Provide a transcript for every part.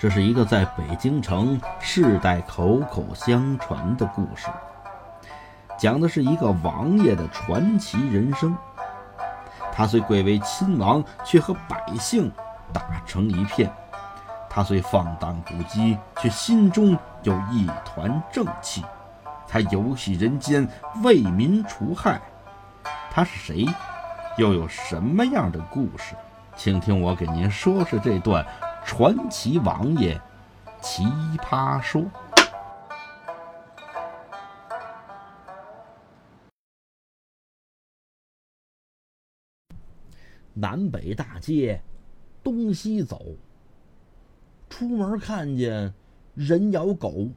这是一个在北京城世代口口相传的故事，讲的是一个王爷的传奇人生。他虽贵为亲王，却和百姓打成一片；他虽放荡不羁，却心中有一团正气。他游戏人间，为民除害。他是谁？又有什么样的故事？请听我给您说说这段。传奇王爷奇葩说：南北大街，东西走。出门看见人咬狗，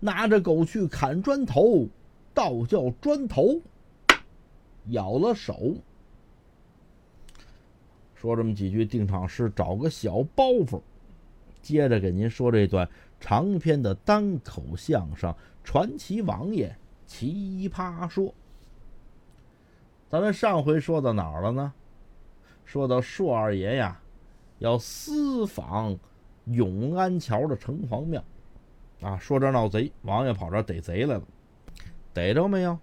拿着狗去砍砖头，倒叫砖头咬了手。说这么几句定场诗，找个小包袱，接着给您说这段长篇的单口相声《传奇王爷奇葩说》。咱们上回说到哪儿了呢？说到硕二爷呀，要私访永安桥的城隍庙，啊，说这闹贼，王爷跑这逮贼来了，逮着没有？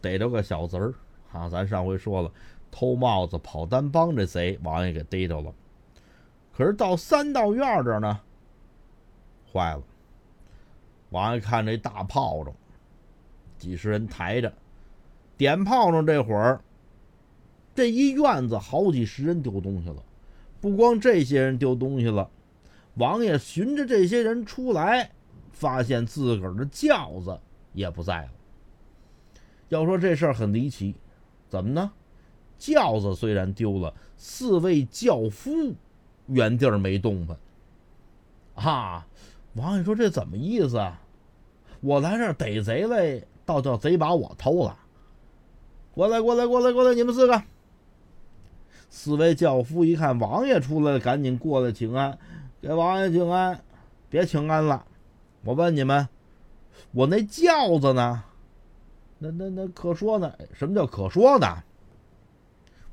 逮着个小贼儿啊！咱上回说了。偷帽子跑单帮这贼，王爷给逮着了。可是到三道院这儿呢，坏了。王爷看这大炮仗，几十人抬着点炮仗，这会儿这一院子好几十人丢东西了。不光这些人丢东西了，王爷寻着这些人出来，发现自个儿的轿子也不在了。要说这事儿很离奇，怎么呢？轿子虽然丢了，四位轿夫原地儿没动弹。啊，王爷说这怎么意思啊？我来这儿逮贼来，倒叫贼把我偷了。过来，过来，过来，过来，你们四个。四位轿夫一看王爷出来了，赶紧过来请安，给王爷请安。别请安了，我问你们，我那轿子呢？那那那可说呢？什么叫可说呢？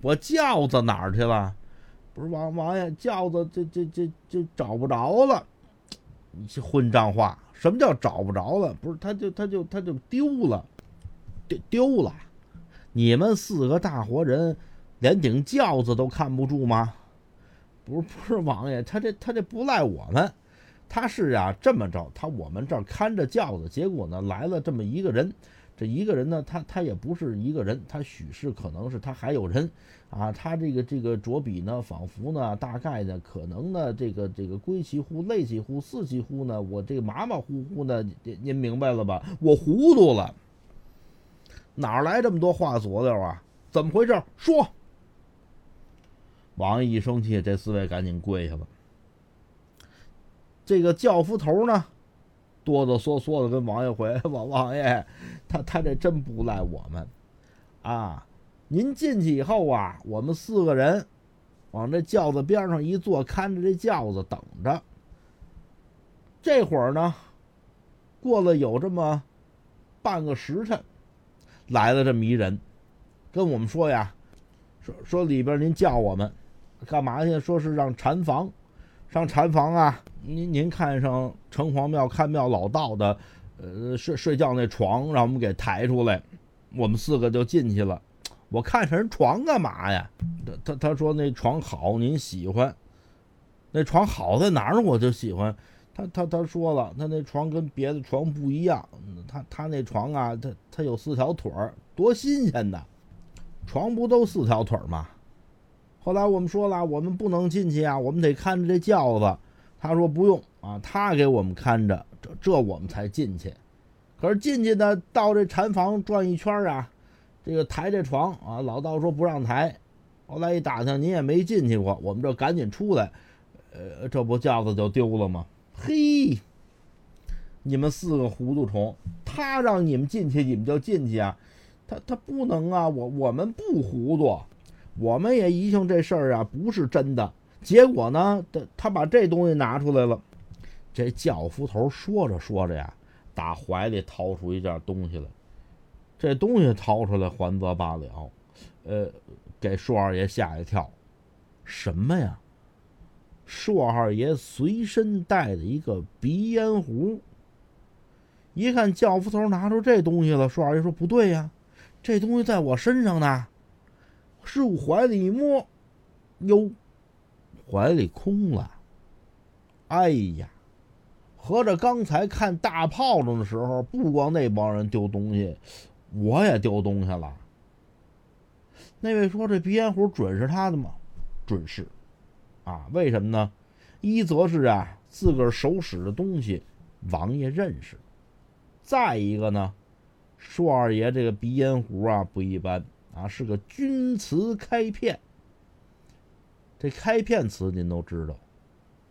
我轿子哪儿去了？不是王王爷轿子，这这这这找不着了。你这混账话！什么叫找不着了？不是他就他就他就丢了，丢丢了。你们四个大活人，连顶轿子都看不住吗？不是不是王爷，他这他这不赖我们，他是啊这么着，他我们这儿看着轿子，结果呢来了这么一个人。这一个人呢，他他也不是一个人，他许是可能是他还有人，啊，他这个这个着笔呢，仿佛呢，大概呢，可能呢，这个这个归其乎，类其乎，似其乎呢，我这个马马虎虎呢，您您明白了吧？我糊涂了，哪来这么多话佐料啊？怎么回事？说。王爷一生气，这四位赶紧跪下了。这个教夫头呢？哆哆嗦嗦的跟王爷回 王王爷，他他这真不赖我们，啊，您进去以后啊，我们四个人往这轿子边上一坐，看着这轿子等着。这会儿呢，过了有这么半个时辰，来了这么一人，跟我们说呀，说说里边您叫我们干嘛去？说是让禅房。上禅房啊！您您看上城隍庙看庙老道的，呃，睡睡觉那床，让我们给抬出来，我们四个就进去了。我看上人床干嘛呀？他他他说那床好，您喜欢。那床好在哪儿？我就喜欢。他他他说了，他那床跟别的床不一样。他他那床啊，他他有四条腿儿，多新鲜的！床不都四条腿儿吗？后来我们说了，我们不能进去啊，我们得看着这轿子。他说不用啊，他给我们看着，这这我们才进去。可是进去呢，到这禅房转一圈啊，这个抬这床啊，老道说不让抬。后来一打听，您也没进去过，我们这赶紧出来。呃，这不轿子就丢了吗？嘿，你们四个糊涂虫，他让你们进去，你们就进去啊？他他不能啊，我我们不糊涂。我们也疑心这事儿啊不是真的，结果呢，他他把这东西拿出来了。这教夫头说着说着呀，打怀里掏出一件东西来。这东西掏出来还则罢了，呃，给硕二爷吓一跳。什么呀？硕二爷随身带的一个鼻烟壶。一看教夫头拿出这东西了，硕二爷说：“不对呀，这东西在我身上呢。”入怀里一摸，哟，怀里空了。哎呀，合着刚才看大炮仗的时候，不光那帮人丢东西，我也丢东西了。那位说：“这鼻烟壶准是他的吗？”准是。啊，为什么呢？一则是啊，自个儿手使的东西，王爷认识；再一个呢，硕二爷这个鼻烟壶啊不一般啊，是个钧瓷开片。这开片瓷您都知道，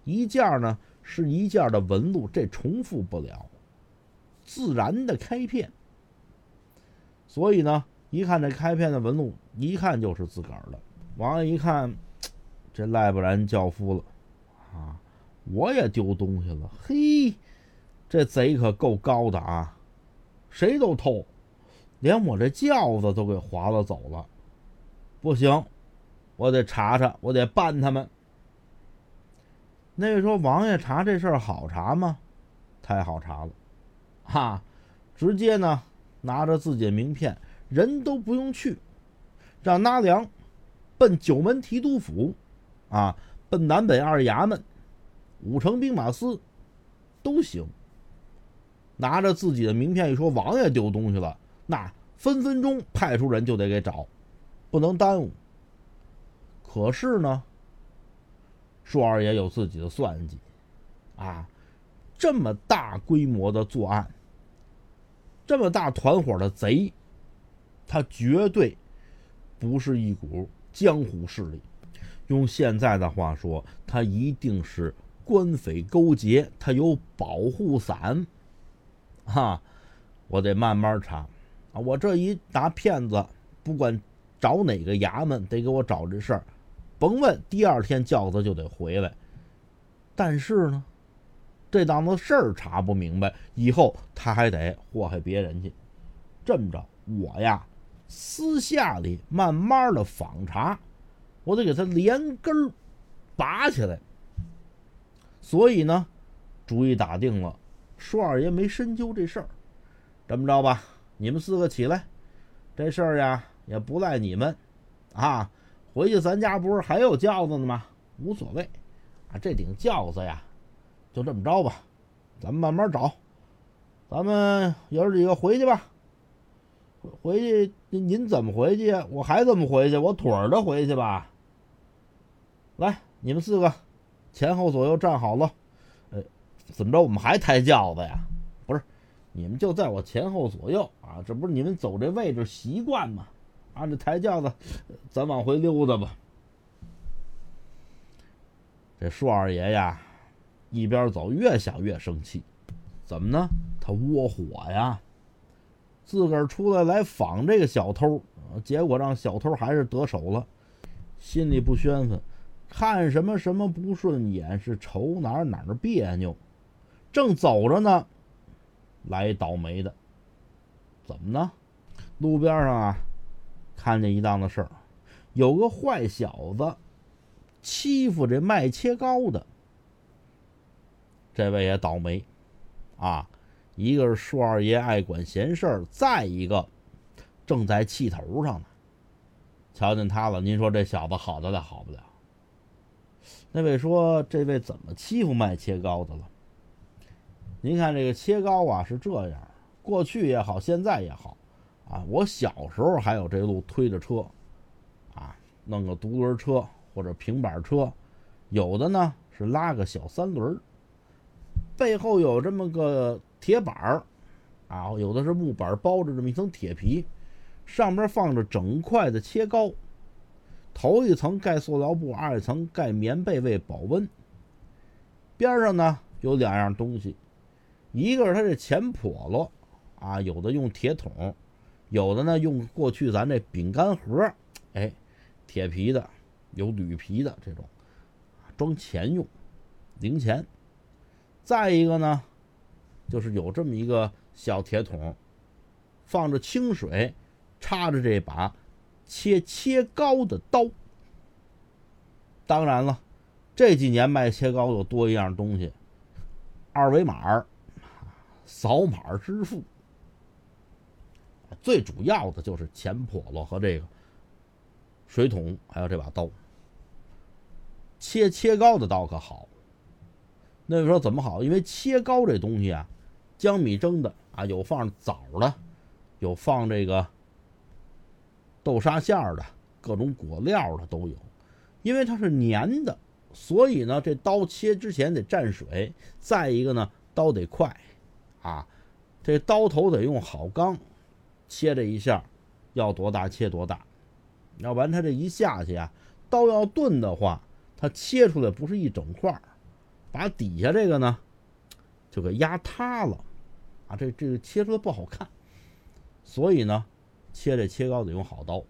一件呢是一件的纹路，这重复不了，自然的开片。所以呢，一看这开片的纹路，一看就是自个儿的。王爷一看。这赖不然教夫了，啊！我也丢东西了，嘿，这贼可够高的啊！谁都偷，连我这轿子都给划了走了，不行，我得查查，我得办他们。那位说：“王爷查这事儿好查吗？太好查了，哈！直接呢，拿着自己的名片，人都不用去，让纳凉，奔九门提督府。”啊，奔南北二衙门、五城兵马司都行。拿着自己的名片一说，王爷丢东西了，那分分钟派出人就得给找，不能耽误。可是呢，硕二爷有自己的算计，啊，这么大规模的作案，这么大团伙的贼，他绝对不是一股江湖势力。用现在的话说，他一定是官匪勾结，他有保护伞，哈，我得慢慢查啊！我这一拿骗子，不管找哪个衙门，得给我找这事儿，甭问，第二天轿子就得回来。但是呢，这档子事儿查不明白，以后他还得祸害别人去。这么着，我呀，私下里慢慢的访查。我得给他连根儿拔起来，所以呢，主意打定了。舒二爷没深究这事儿，这么着吧，你们四个起来，这事儿呀也不赖你们，啊，回去咱家不是还有轿子呢吗？无所谓，啊，这顶轿子呀，就这么着吧，咱们慢慢找，咱们爷儿几个回去吧。回去您您怎么回去呀？我还怎么回去？我腿儿着回去吧。来，你们四个前后左右站好了。呃，怎么着？我们还抬轿子呀？你们就在我前后左右啊！这不是你们走这位置习惯吗？啊，这抬轿子，咱往回溜达吧。这硕二爷呀，一边走越想越生气。怎么呢？他窝火呀！自个儿出来来访这个小偷，结果让小偷还是得手了，心里不宣愤。看什么什么不顺眼，是瞅哪哪别扭。正走着呢，来倒霉的，怎么呢？路边上啊，看见一档子事儿，有个坏小子欺负这卖切糕的。这位也倒霉啊！一个是树二爷爱管闲事儿，再一个正在气头上呢。瞧见他了，您说这小子好得了好不了？那位说：“这位怎么欺负卖切糕的了？您看这个切糕啊，是这样，过去也好，现在也好，啊，我小时候还有这路推着车，啊，弄个独轮车或者平板车，有的呢是拉个小三轮，背后有这么个铁板儿，啊，有的是木板包着这么一层铁皮，上面放着整块的切糕。”头一层盖塑料布，二层盖棉被为保温。边上呢有两样东西，一个是它这钱笸箩，啊，有的用铁桶，有的呢用过去咱这饼干盒，哎，铁皮的，有铝皮的这种，装钱用，零钱。再一个呢，就是有这么一个小铁桶，放着清水，插着这把。切切糕的刀，当然了，这几年卖切糕又多一样东西，二维码扫码支付。最主要的就是钱笸箩和这个水桶，还有这把刀。切切糕的刀可好。那位说怎么好？因为切糕这东西啊，江米蒸的啊，有放枣的，有放这个豆沙馅儿的，各种果料的都有。因为它是粘的，所以呢，这刀切之前得蘸水。再一个呢，刀得快啊，这刀头得用好钢。切这一下，要多大切多大，要不然它这一下去啊，刀要钝的话，它切出来不是一整块儿，把底下这个呢就给压塌了，啊，这这个切出来不好看，所以呢，切这切糕得用好刀。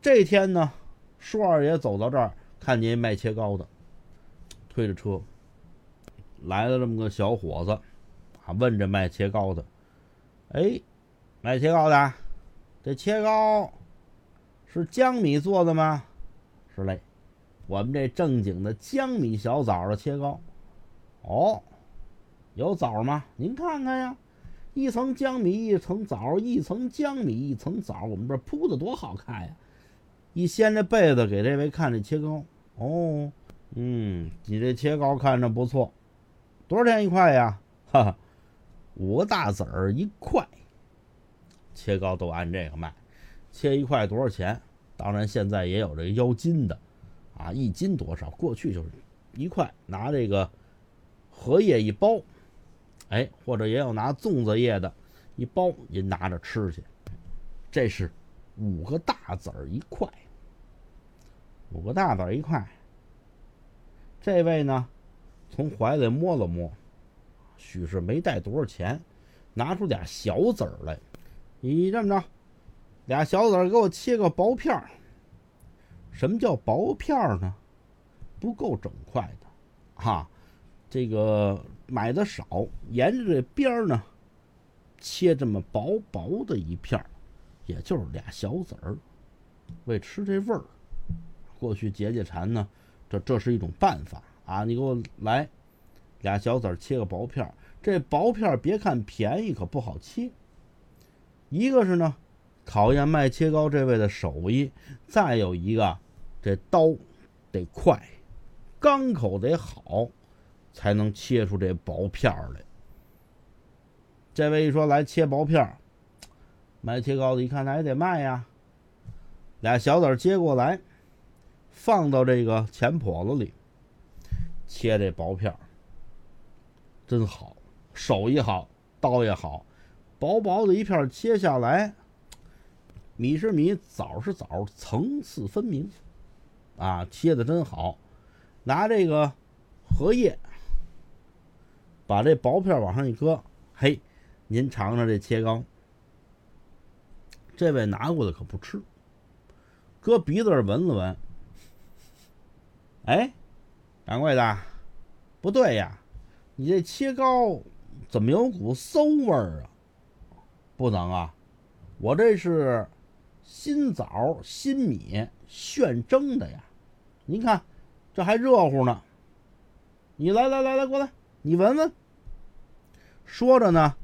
这天呢，舒二爷走到这儿，看见卖切糕的，推着车来了这么个小伙子，啊，问这卖切糕的。哎，卖切糕的，这切糕是江米做的吗？是嘞，我们这正经的江米小枣的切糕。哦，有枣吗？您看看呀，一层江米，一层枣，一层江米，一层枣，我们这铺的多好看呀！一掀这被子给这位看这切糕。哦，嗯，你这切糕看着不错，多少钱一块呀？哈哈。五个大子儿一块，切糕都按这个卖，切一块多少钱？当然现在也有这个腰斤的，啊，一斤多少？过去就是一块，拿这个荷叶一包，哎，或者也有拿粽子叶的一包，您拿着吃去。这是五个大子儿一块，五个大子儿一块。这位呢，从怀里摸了摸。许是没带多少钱，拿出俩小子儿来。你这么着，俩小子儿给我切个薄片儿。什么叫薄片儿呢？不够整块的，哈。这个买的少，沿着这边儿呢，切这么薄薄的一片儿，也就是俩小子儿，为吃这味儿。过去解解馋呢，这这是一种办法啊。你给我来。俩小子切个薄片儿，这薄片儿别看便宜，可不好切。一个是呢，考验卖切糕这位的手艺；再有一个，这刀得快，钢口得好，才能切出这薄片儿来。这位一说来切薄片儿，卖切糕的一看，那也得卖呀。俩小子接过来，放到这个钱笸箩里，切这薄片儿。真好，手艺好，刀也好，薄薄的一片切下来，米是米，枣是枣，层次分明，啊，切的真好。拿这个荷叶，把这薄片往上一搁，嘿，您尝尝这切糕。这位拿过来可不吃，搁鼻子上闻了闻，哎，掌柜的，不对呀。你这切糕怎么有股馊味儿啊？不能啊，我这是新枣新米现蒸的呀。您看，这还热乎呢。你来来来来，过来，你闻闻。说着呢，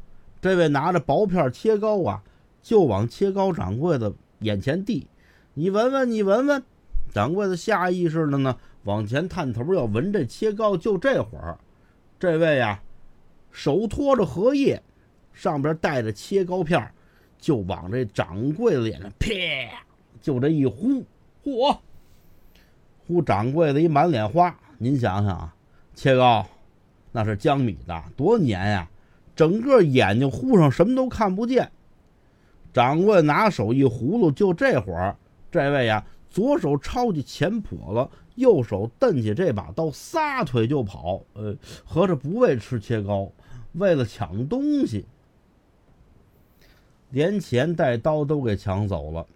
这位拿着薄片切糕啊，就往切糕掌柜的眼前递。你闻闻，你闻闻。掌柜的下意识的呢，往前探头要闻这切糕。就这会儿。这位呀，手托着荷叶，上边带着切糕片就往这掌柜的脸上啪，就这一呼，嚯！呼掌柜的一满脸花。您想想啊，切糕那是江米的，多粘呀！整个眼睛糊上，什么都看不见。掌柜拿手一葫芦，就这会儿，这位呀，左手抄起钱笸箩。右手蹬起这把刀，撒腿就跑。呃，合着不为吃切糕，为了抢东西，连钱带刀都给抢走了。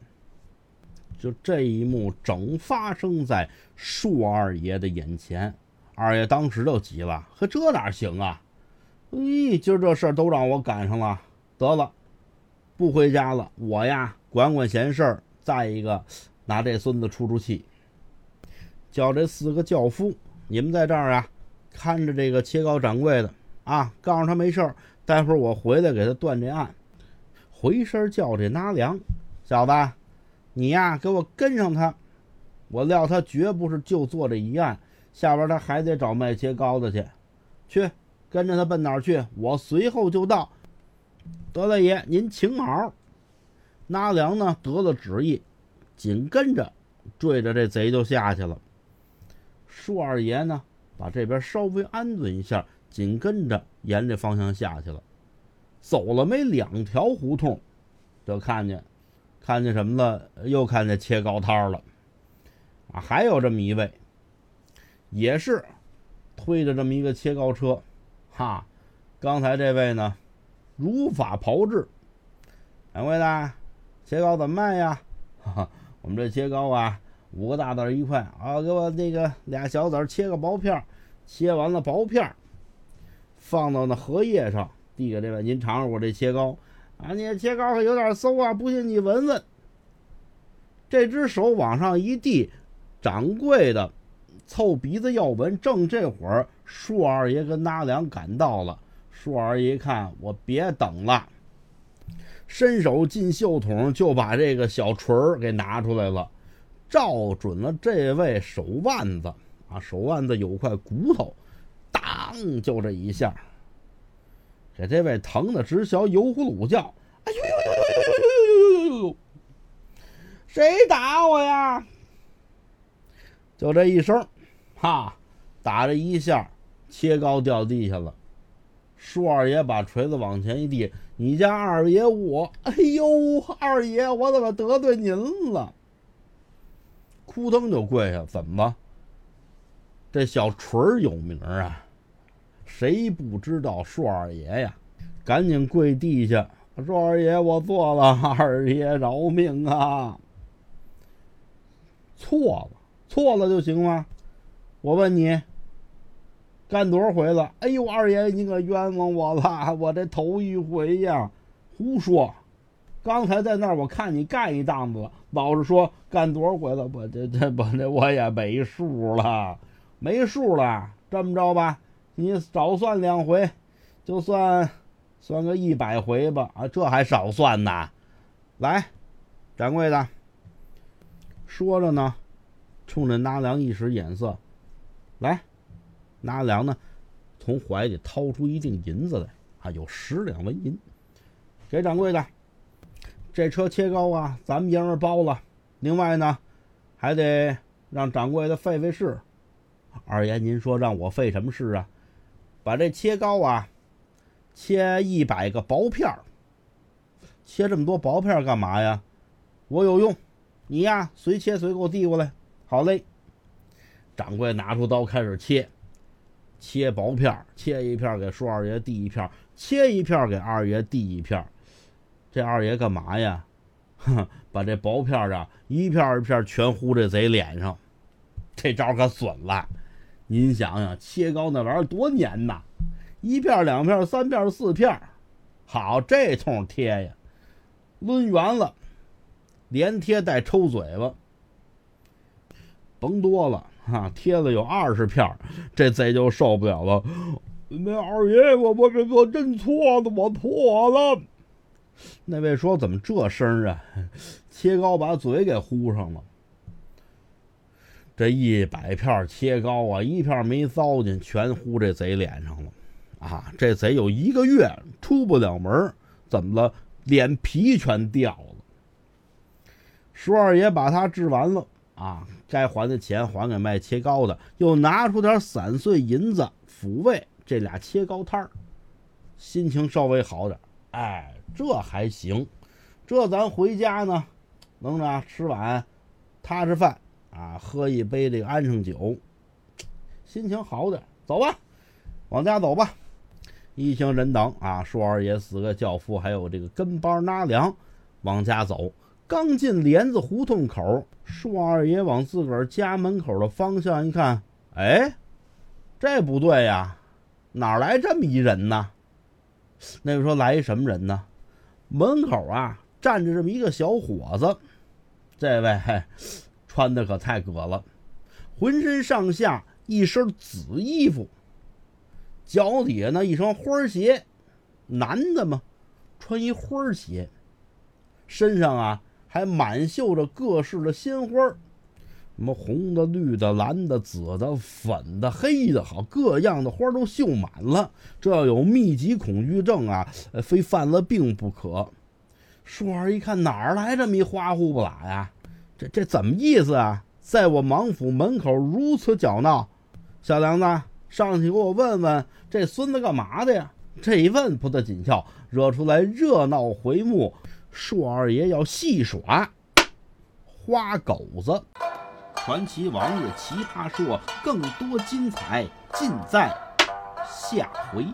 就这一幕，整发生在树二爷的眼前。二爷当时就急了：“呵这哪行啊？咦，今儿这事儿都让我赶上了。得了，不回家了，我呀管管闲事儿。再一个，拿这孙子出出气。”叫这四个轿夫，你们在这儿啊，看着这个切糕掌柜的啊，告诉他没事儿，待会儿我回来给他断这案。回身叫这纳凉小子，你呀给我跟上他，我料他绝不是就做这一案，下边他还得找卖切糕的去，去跟着他奔哪儿去？我随后就到。德大爷，您请好。纳凉呢得了旨意，紧跟着追着这贼就下去了。舒二爷呢把这边稍微安顿一下，紧跟着沿这方向下去了。走了没两条胡同，就看见，看见什么了？又看见切糕摊了，啊，还有这么一位，也是推着这么一个切糕车，哈，刚才这位呢，如法炮制，掌柜的，切糕怎么卖呀？哈哈，我们这切糕啊，五个大子一块，啊，给我那个俩小子切个薄片儿切完了薄片儿放到那荷叶上。递给这位，您尝尝我这切糕啊！你切糕还有点馊啊，不信你闻闻。这只手往上一递，掌柜的凑鼻子要闻。正这会儿，舒二爷跟纳凉赶到了。舒二爷一看，我别等了，伸手进袖筒就把这个小锤儿给拿出来了，照准了这位手腕子啊！手腕子有块骨头，当就这一下。给这位疼的直小油葫芦叫，哎呦呦呦呦呦呦呦呦呦呦！谁打我呀？就这一声，哈，打这一下，切糕掉地下了。舒二爷把锤子往前一递：“你家二爷我，哎呦，二爷我怎么得罪您了？”扑腾就跪下，怎么？这小锤有名啊！谁不知道硕二爷呀？赶紧跪地下！硕二爷，我错了，二爷饶命啊！错了，错了就行吗？我问你，干多少回了？哎呦，二爷，你可冤枉我了！我这头一回呀！胡说！刚才在那儿我看你干一档子，老实说，干多少回了？我这这我这我也没数了，没数了。这么着吧。你少算两回，就算算个一百回吧。啊，这还少算呢。来，掌柜的，说着呢，冲着纳凉一使眼色。来，拿粮呢，从怀里掏出一锭银子来，啊，有十两纹银，给掌柜的。这车切糕啊，咱们爷们包了。另外呢，还得让掌柜的费费事。二爷，您说让我费什么事啊？把这切糕啊，切一百个薄片儿。切这么多薄片儿干嘛呀？我有用，你呀随切随给我递过来。好嘞。掌柜拿出刀开始切，切薄片儿，切一片给叔二爷递一片，切一片给二爷递一片。这二爷干嘛呀？哼，把这薄片啊一片一片全糊这贼脸上，这招可损了。您想想，切糕那玩意儿多粘呐！一片、两片、三片、四片，好，这通贴呀，抡圆了，连贴带抽嘴巴，甭多了哈，贴了有二十片，这贼就受不了了。那二爷，我我我认错了，我错了。那位说：“怎么这声啊？切糕把嘴给糊上了。”这一百片切糕啊，一片没糟践，全糊这贼脸上了，啊！这贼有一个月出不了门，怎么了？脸皮全掉了。舒二爷把他治完了，啊，该还的钱还给卖切糕的，又拿出点散碎银子抚慰这俩切糕摊儿，心情稍微好点。哎，这还行，这咱回家呢，能着吃碗踏实饭。啊，喝一杯这个安生酒，心情好点。走吧，往家走吧。一行人等啊，舒二爷四个轿夫，还有这个跟班纳凉，往家走。刚进帘子胡同口，舒二爷往自个儿家门口的方向一看，哎，这不对呀，哪来这么一人呢？那位说来一什么人呢？门口啊站着这么一个小伙子，这位。穿的可太葛了，浑身上下一身紫衣服，脚底下呢一双花鞋，男的嘛，穿一花鞋，身上啊还满绣着各式的鲜花，什么红的、绿的、蓝的、紫的、粉的、黑的，好各样的花都绣满了。这要有密集恐惧症啊，非犯了病不可。舒儿一看哪儿来这么一花呼不拉呀？这这怎么意思啊？在我王府门口如此搅闹，小娘子上去给我问问这孙子干嘛的呀？这一问不得紧俏，惹出来热闹回目。硕二爷要戏耍花狗子，传奇王爷奇葩说，更多精彩尽在下回。